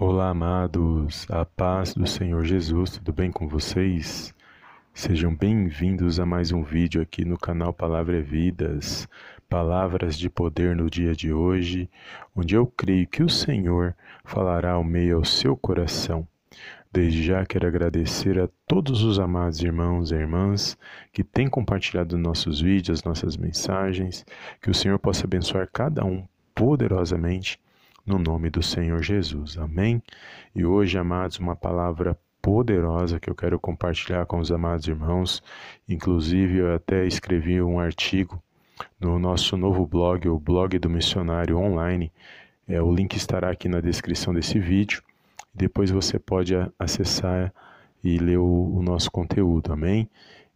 Olá, amados, a paz do Senhor Jesus, tudo bem com vocês? Sejam bem-vindos a mais um vídeo aqui no canal Palavra é Vidas, palavras de poder no dia de hoje, onde eu creio que o Senhor falará ao meio ao seu coração. Desde já quero agradecer a todos os amados irmãos e irmãs que têm compartilhado nossos vídeos, nossas mensagens, que o Senhor possa abençoar cada um poderosamente no nome do Senhor Jesus. Amém? E hoje, amados, uma palavra poderosa que eu quero compartilhar com os amados irmãos. Inclusive, eu até escrevi um artigo no nosso novo blog, o blog do missionário online. É, o link estará aqui na descrição desse vídeo. Depois você pode acessar e ler o, o nosso conteúdo, amém?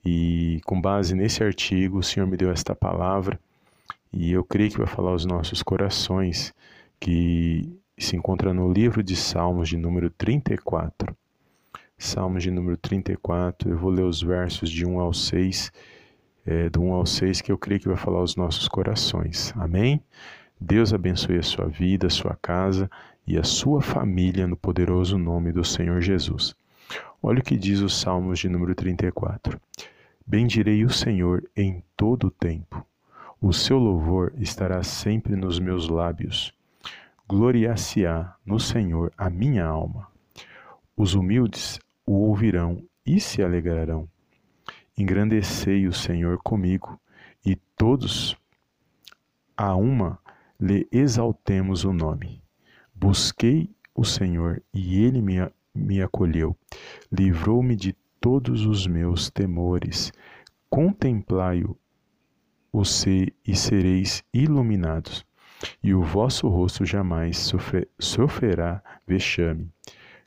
E com base nesse artigo, o Senhor me deu esta palavra e eu creio que vai falar aos nossos corações que se encontra no livro de Salmos de número 34. Salmos de número 34, eu vou ler os versos de 1 ao 6, é, do 1 ao 6, que eu creio que vai falar aos nossos corações. Amém? Deus abençoe a sua vida, a sua casa e a sua família no poderoso nome do Senhor Jesus. Olha o que diz o Salmos de número 34. Bendirei o Senhor em todo o tempo. O seu louvor estará sempre nos meus lábios gloriar-se-á no Senhor a minha alma. Os humildes o ouvirão e se alegrarão. Engrandecei o Senhor comigo, e todos a uma lhe exaltemos o nome. Busquei o Senhor e ele me, me acolheu, livrou-me de todos os meus temores. Contemplai-o e sereis iluminados e o vosso rosto jamais sofre, sofrerá vexame.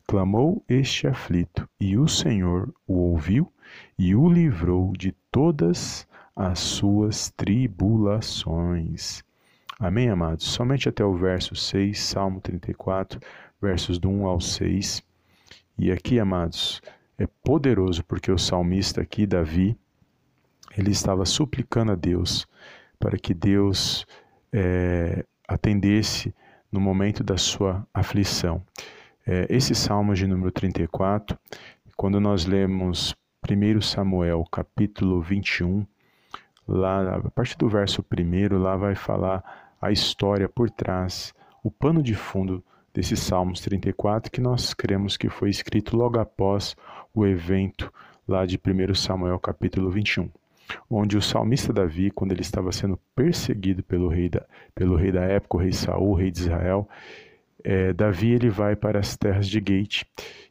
Clamou este aflito, e o Senhor o ouviu e o livrou de todas as suas tribulações. Amém, amados? Somente até o verso 6, Salmo 34, versos do 1 ao 6. E aqui, amados, é poderoso porque o salmista aqui, Davi, ele estava suplicando a Deus para que Deus é, atendesse no momento da sua aflição. É, esse salmo de número 34, quando nós lemos 1 Samuel capítulo 21, lá a partir do verso 1, lá vai falar a história por trás, o pano de fundo desses Salmos 34, que nós cremos que foi escrito logo após o evento lá de 1 Samuel capítulo 21 onde o salmista Davi, quando ele estava sendo perseguido pelo rei da, pelo rei da época, o rei Saul, o rei de Israel, é, Davi ele vai para as terras de Gate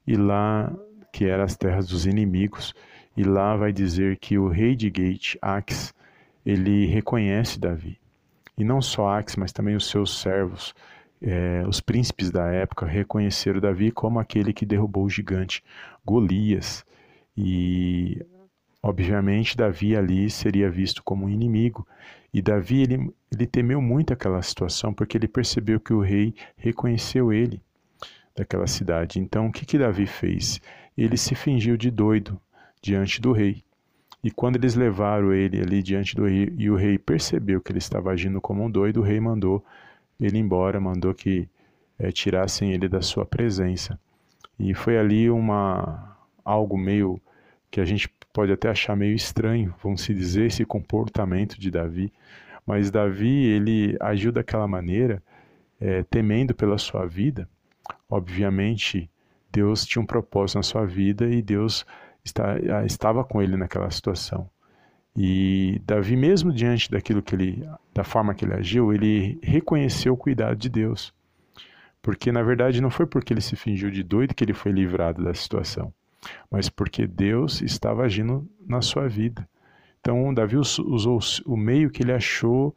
e lá que eram as terras dos inimigos e lá vai dizer que o rei de Gate, Ax, ele reconhece Davi. E não só Ax, mas também os seus servos, é, os príncipes da época reconheceram Davi como aquele que derrubou o gigante Golias e Obviamente, Davi ali seria visto como um inimigo, e Davi ele, ele temeu muito aquela situação porque ele percebeu que o rei reconheceu ele daquela cidade. Então, o que, que Davi fez? Ele se fingiu de doido diante do rei. E quando eles levaram ele ali diante do rei e o rei percebeu que ele estava agindo como um doido, o rei mandou ele embora, mandou que é, tirassem ele da sua presença. E foi ali uma algo meio que a gente pode até achar meio estranho, vamos se dizer, esse comportamento de Davi, mas Davi ele agiu daquela maneira, é, temendo pela sua vida. Obviamente, Deus tinha um propósito na sua vida e Deus está, estava com ele naquela situação. E Davi, mesmo diante daquilo que ele, da forma que ele agiu, ele reconheceu o cuidado de Deus. Porque na verdade não foi porque ele se fingiu de doido que ele foi livrado da situação mas porque Deus estava agindo na sua vida. Então, Davi usou o meio que ele achou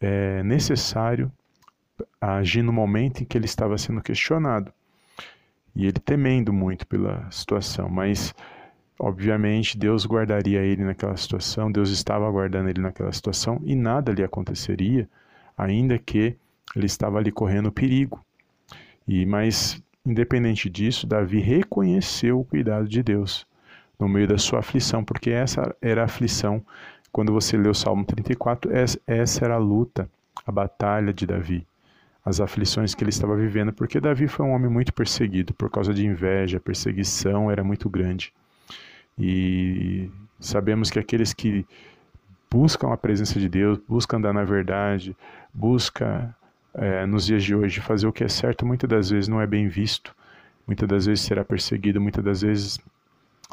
é, necessário agir no momento em que ele estava sendo questionado. E ele temendo muito pela situação, mas obviamente Deus guardaria ele naquela situação, Deus estava guardando ele naquela situação e nada lhe aconteceria, ainda que ele estava ali correndo perigo. E mas Independente disso, Davi reconheceu o cuidado de Deus no meio da sua aflição, porque essa era a aflição. Quando você lê o Salmo 34, essa era a luta, a batalha de Davi. as aflições que ele estava vivendo, porque Davi foi um homem muito perseguido por causa de inveja, perseguição era muito grande. E sabemos que aqueles que buscam a presença de Deus, buscam andar na verdade, buscam é, nos dias de hoje. Fazer o que é certo, muitas das vezes não é bem visto, muitas das vezes será perseguido, muitas das vezes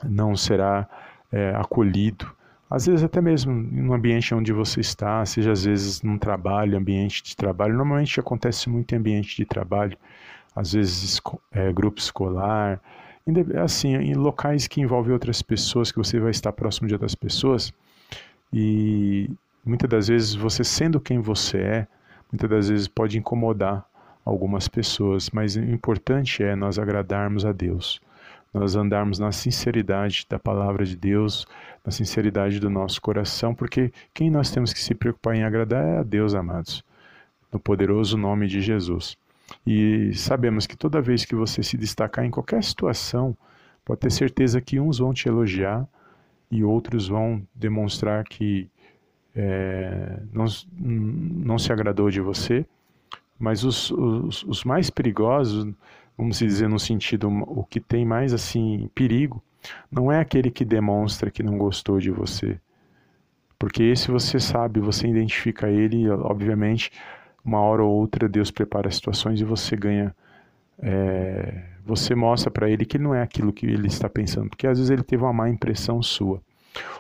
não será é, acolhido. Às vezes até mesmo no ambiente onde você está, seja às vezes num trabalho, ambiente de trabalho, normalmente acontece muito em ambiente de trabalho, às vezes é, grupo escolar, assim, em locais que envolvem outras pessoas, que você vai estar próximo de outras pessoas, e muitas das vezes você sendo quem você é, muitas das vezes pode incomodar algumas pessoas, mas o importante é nós agradarmos a Deus nós andarmos na sinceridade da palavra de Deus, na sinceridade do nosso coração, porque quem nós temos que se preocupar em agradar é a Deus, amados, no poderoso nome de Jesus. E sabemos que toda vez que você se destacar em qualquer situação, pode ter certeza que uns vão te elogiar e outros vão demonstrar que é, não, não se agradou de você, mas os, os, os mais perigosos vamos dizer no sentido o que tem mais assim perigo, não é aquele que demonstra que não gostou de você. Porque esse você sabe, você identifica ele, obviamente, uma hora ou outra Deus prepara situações e você ganha é, você mostra para ele que não é aquilo que ele está pensando, porque às vezes ele teve uma má impressão sua.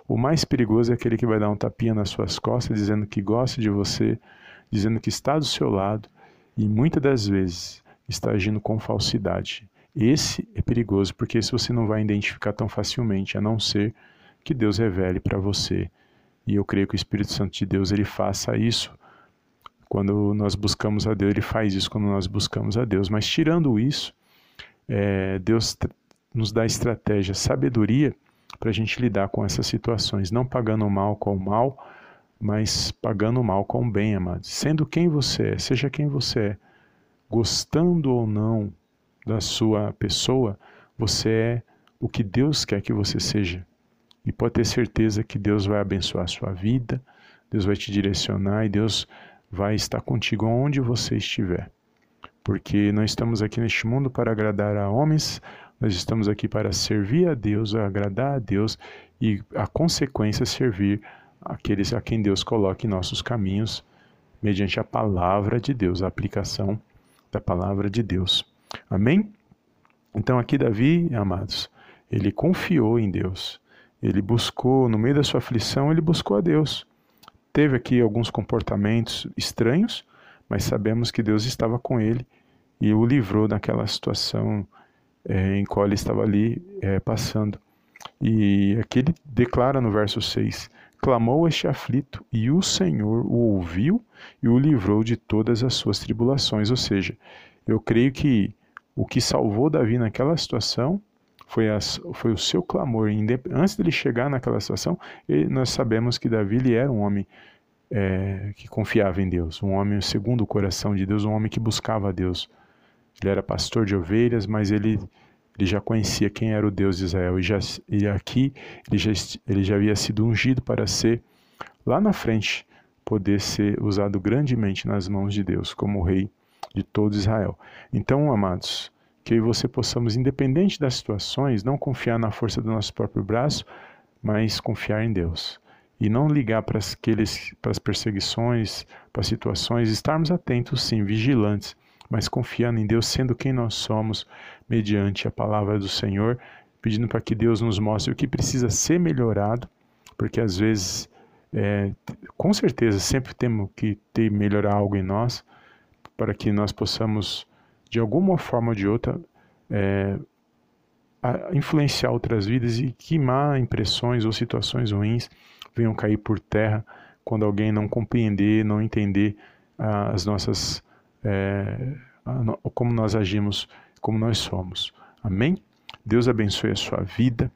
O mais perigoso é aquele que vai dar um tapinha nas suas costas, dizendo que gosta de você, dizendo que está do seu lado, e muitas das vezes está agindo com falsidade. Esse é perigoso porque esse você não vai identificar tão facilmente, a não ser que Deus revele para você. E eu creio que o Espírito Santo de Deus ele faça isso quando nós buscamos a Deus, ele faz isso quando nós buscamos a Deus. Mas tirando isso, é, Deus nos dá estratégia, sabedoria para a gente lidar com essas situações, não pagando o mal com o mal, mas pagando o mal com o bem, amados. Sendo quem você é, seja quem você é gostando ou não da sua pessoa, você é o que Deus quer que você seja. E pode ter certeza que Deus vai abençoar a sua vida, Deus vai te direcionar e Deus vai estar contigo onde você estiver. Porque nós estamos aqui neste mundo para agradar a homens, nós estamos aqui para servir a Deus, agradar a Deus e a consequência servir aqueles a quem Deus coloca em nossos caminhos mediante a palavra de Deus, a aplicação da palavra de Deus. Amém? Então aqui Davi, amados, ele confiou em Deus. Ele buscou, no meio da sua aflição, ele buscou a Deus. Teve aqui alguns comportamentos estranhos, mas sabemos que Deus estava com ele e o livrou daquela situação é, em qual ele estava ali é, passando. E aqui ele declara no verso 6: Clamou este aflito, e o Senhor o ouviu e o livrou de todas as suas tribulações. Ou seja, eu creio que o que salvou Davi naquela situação foi, as, foi o seu clamor. Antes dele chegar naquela situação, ele, nós sabemos que Davi ele era um homem é, que confiava em Deus, um homem segundo o coração de Deus, um homem que buscava a Deus. Ele era pastor de ovelhas, mas ele ele já conhecia quem era o Deus de Israel e, já, e aqui ele já, ele já havia sido ungido para ser, lá na frente, poder ser usado grandemente nas mãos de Deus como rei de todo Israel. Então, amados, que eu e você possamos, independente das situações, não confiar na força do nosso próprio braço, mas confiar em Deus. E não ligar para, para as perseguições, para as situações, estarmos atentos, sim, vigilantes, mas confiando em Deus, sendo quem nós somos, mediante a palavra do Senhor, pedindo para que Deus nos mostre o que precisa ser melhorado, porque às vezes, é, com certeza, sempre temos que ter melhorar algo em nós, para que nós possamos, de alguma forma ou de outra, é, influenciar outras vidas e que má impressões ou situações ruins venham cair por terra quando alguém não compreender, não entender ah, as nossas é, como nós agimos, como nós somos. Amém? Deus abençoe a sua vida,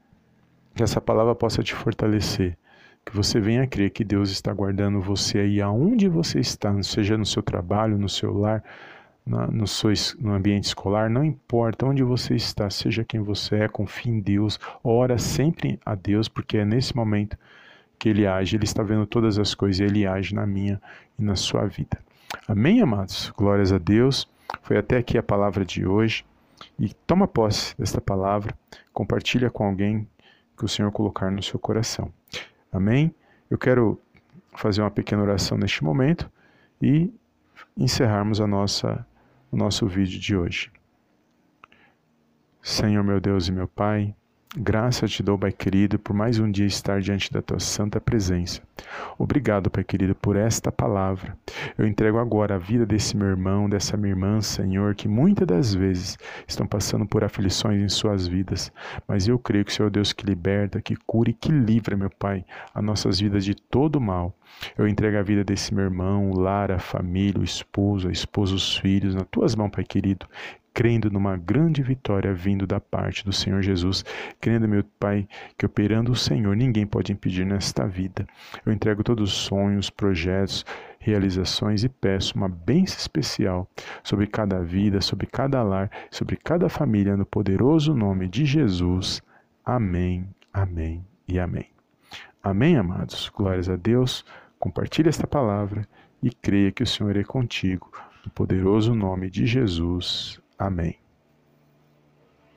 que essa palavra possa te fortalecer, que você venha crer que Deus está guardando você aí aonde você está, seja no seu trabalho, no seu lar, no, seu, no ambiente escolar, não importa onde você está, seja quem você é, confie em Deus, ora sempre a Deus, porque é nesse momento que Ele age, Ele está vendo todas as coisas Ele age na minha e na sua vida. Amém, amados? Glórias a Deus. Foi até aqui a palavra de hoje. E toma posse desta palavra, compartilha com alguém que o Senhor colocar no seu coração. Amém? Eu quero fazer uma pequena oração neste momento e encerrarmos a nossa, o nosso vídeo de hoje. Senhor meu Deus e meu Pai, Graça te dou, Pai querido, por mais um dia estar diante da tua santa presença. Obrigado, Pai querido, por esta palavra. Eu entrego agora a vida desse meu irmão, dessa minha irmã, Senhor, que muitas das vezes estão passando por aflições em suas vidas, mas eu creio que o Senhor é Deus que liberta, que cura e que livra, meu Pai, as nossas vidas de todo mal. Eu entrego a vida desse meu irmão, o lar, a família, o esposo, a esposa, os filhos, nas tuas mãos, Pai querido crendo numa grande vitória vindo da parte do Senhor Jesus, crendo, meu Pai, que operando o Senhor ninguém pode impedir nesta vida. Eu entrego todos os sonhos, projetos, realizações e peço uma bênção especial sobre cada vida, sobre cada lar, sobre cada família, no poderoso nome de Jesus. Amém, amém e amém. Amém, amados. Glórias a Deus. Compartilhe esta palavra e creia que o Senhor é contigo. No poderoso nome de Jesus. Amém.